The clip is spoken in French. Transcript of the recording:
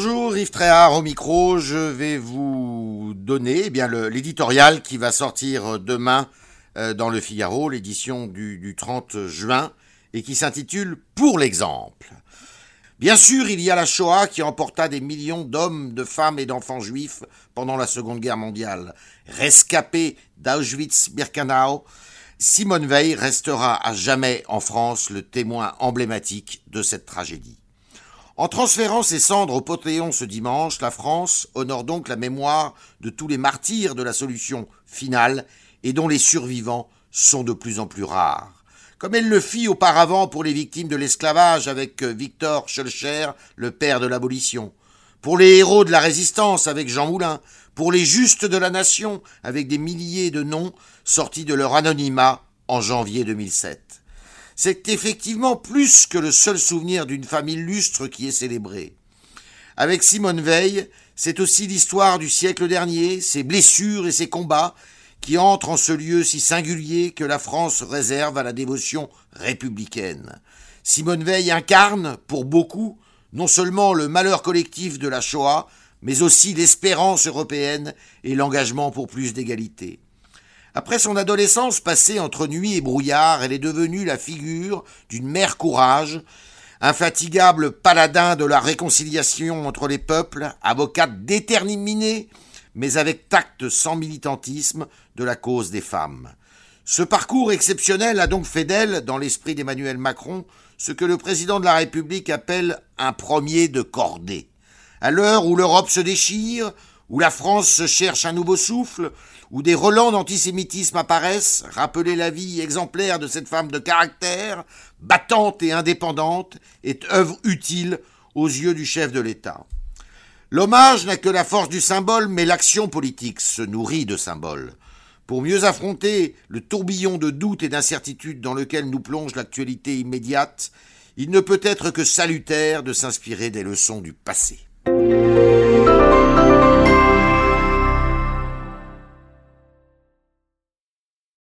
Bonjour Yves Tréhard au micro, je vais vous donner eh bien l'éditorial qui va sortir demain euh, dans le Figaro, l'édition du, du 30 juin, et qui s'intitule Pour l'exemple. Bien sûr, il y a la Shoah qui emporta des millions d'hommes, de femmes et d'enfants juifs pendant la Seconde Guerre mondiale. Rescapé d'Auschwitz-Birkenau, Simone Veil restera à jamais en France le témoin emblématique de cette tragédie. En transférant ses cendres au Panthéon ce dimanche, la France honore donc la mémoire de tous les martyrs de la solution finale et dont les survivants sont de plus en plus rares. Comme elle le fit auparavant pour les victimes de l'esclavage avec euh, Victor Schulcher, le père de l'abolition, pour les héros de la résistance avec Jean Moulin, pour les justes de la nation avec des milliers de noms sortis de leur anonymat en janvier 2007. C'est effectivement plus que le seul souvenir d'une femme illustre qui est célébrée. Avec Simone Veil, c'est aussi l'histoire du siècle dernier, ses blessures et ses combats, qui entre en ce lieu si singulier que la France réserve à la dévotion républicaine. Simone Veil incarne, pour beaucoup, non seulement le malheur collectif de la Shoah, mais aussi l'espérance européenne et l'engagement pour plus d'égalité. Après son adolescence passée entre nuit et brouillard, elle est devenue la figure d'une mère courage, infatigable paladin de la réconciliation entre les peuples, avocate déterminée mais avec tact sans militantisme, de la cause des femmes. Ce parcours exceptionnel a donc fait d'elle, dans l'esprit d'Emmanuel Macron, ce que le président de la République appelle un premier de cordée. À l'heure où l'Europe se déchire, où la France se cherche un nouveau souffle, où des relents d'antisémitisme apparaissent, rappeler la vie exemplaire de cette femme de caractère, battante et indépendante, est œuvre utile aux yeux du chef de l'État. L'hommage n'a que la force du symbole, mais l'action politique se nourrit de symboles. Pour mieux affronter le tourbillon de doutes et d'incertitudes dans lequel nous plonge l'actualité immédiate, il ne peut être que salutaire de s'inspirer des leçons du passé.